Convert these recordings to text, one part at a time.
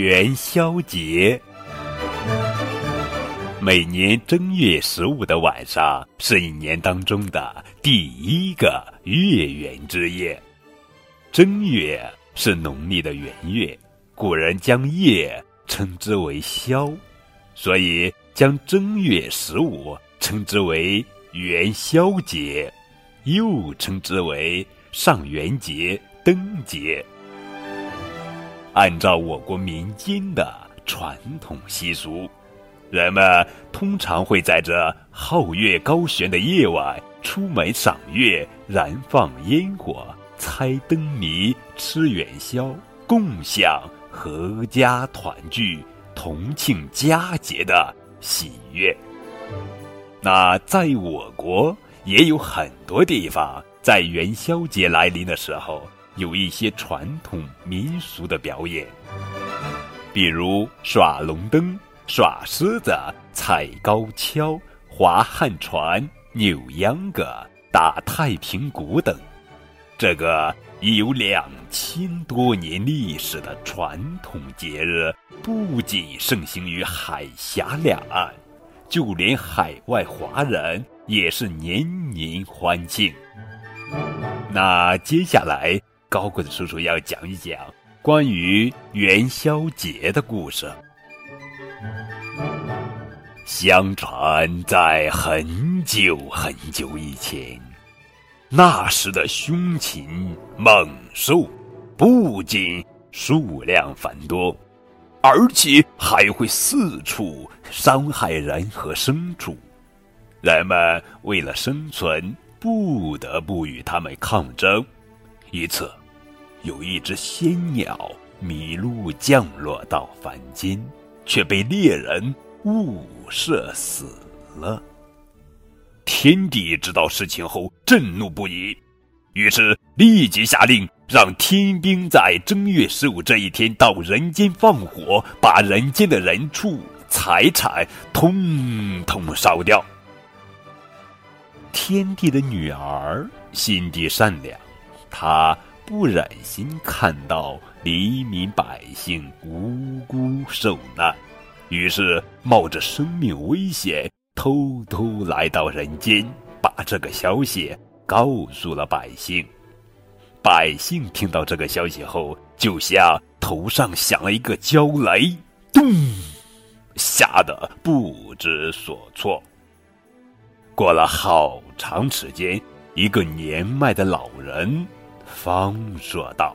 元宵节。每年正月十五的晚上是一年当中的第一个月圆之夜。正月是农历的元月，古人将夜称之为宵，所以将正月十五称之为元宵节，又称之为上元节、灯节。按照我国民间的传统习俗，人们通常会在这皓月高悬的夜晚出门赏月、燃放烟火、猜灯谜、吃元宵，共享阖家团聚、同庆佳节的喜悦。那在我国也有很多地方，在元宵节来临的时候。有一些传统民俗的表演，比如耍龙灯、耍狮子、踩高跷、划旱船、扭秧歌、打太平鼓等。这个已有两千多年历史的传统节日，不仅盛行于海峡两岸，就连海外华人也是年年欢庆。那接下来。高个子叔叔要讲一讲关于元宵节的故事。相传，在很久很久以前，那时的凶禽猛兽不仅数量繁多，而且还会四处伤害人和牲畜。人们为了生存，不得不与他们抗争。一次。有一只仙鸟迷路降落到凡间，却被猎人误射死了。天帝知道事情后震怒不已，于是立即下令让天兵在正月十五这一天到人间放火，把人间的人畜财产通通烧掉。天帝的女儿心地善良，她。不忍心看到黎民百姓无辜受难，于是冒着生命危险，偷偷来到人间，把这个消息告诉了百姓。百姓听到这个消息后，就像头上响了一个焦雷，咚，吓得不知所措。过了好长时间，一个年迈的老人。方说道：“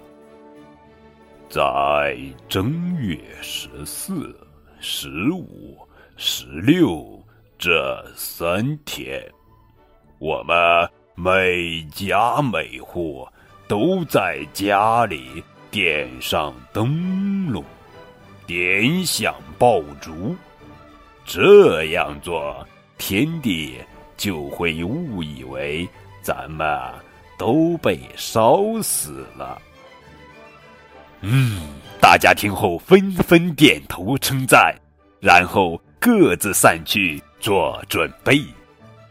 在正月十四、十五、十六这三天，我们每家每户都在家里点上灯笼，点响爆竹。这样做，天地就会误以为咱们。”都被烧死了。嗯，大家听后纷纷点头称赞，然后各自散去做准备。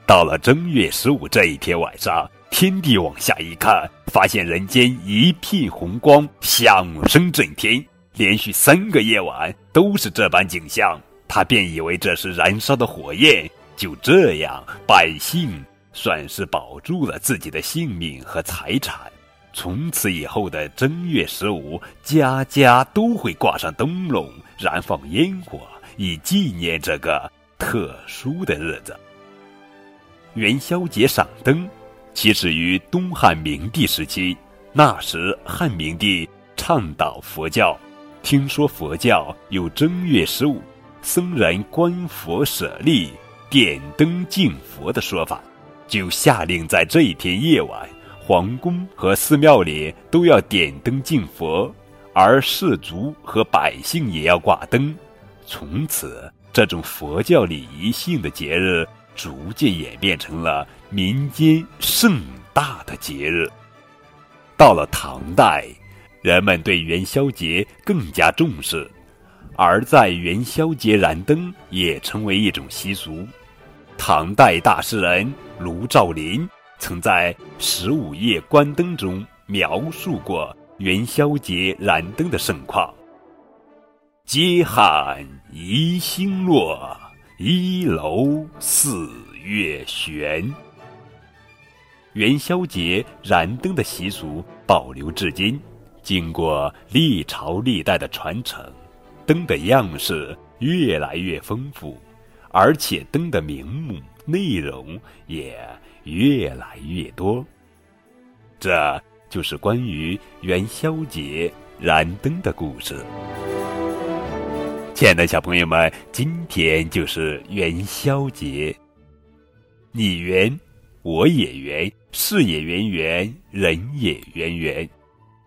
到了正月十五这一天晚上，天帝往下一看，发现人间一片红光，响声震天，连续三个夜晚都是这般景象，他便以为这是燃烧的火焰。就这样，百姓。算是保住了自己的性命和财产。从此以后的正月十五，家家都会挂上灯笼，燃放烟火，以纪念这个特殊的日子。元宵节赏灯，起始于东汉明帝时期。那时汉明帝倡导佛教，听说佛教有正月十五僧人观佛舍利、点灯敬佛的说法。就下令在这一天夜晚，皇宫和寺庙里都要点灯敬佛，而士族和百姓也要挂灯。从此，这种佛教礼仪性的节日逐渐演变成了民间盛大的节日。到了唐代，人们对元宵节更加重视，而在元宵节燃灯也成为一种习俗。唐代大诗人卢照邻曾在《十五夜观灯》中描述过元宵节燃灯的盛况。街汉宜星落，一楼四月悬。元宵节燃灯的习俗保留至今，经过历朝历代的传承，灯的样式越来越丰富，而且灯的名目内容也越来越多。这就是关于元宵节燃灯的故事。亲爱的小朋友们，今天就是元宵节。你圆，我也圆，事也圆圆，人也圆圆，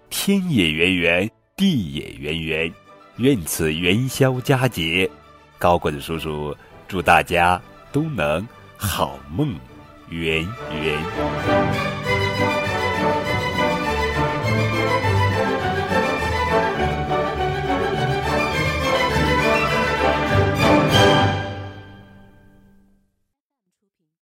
天也圆圆，地也圆圆。愿此元宵佳节，高滚叔叔祝大家都能好梦圆圆。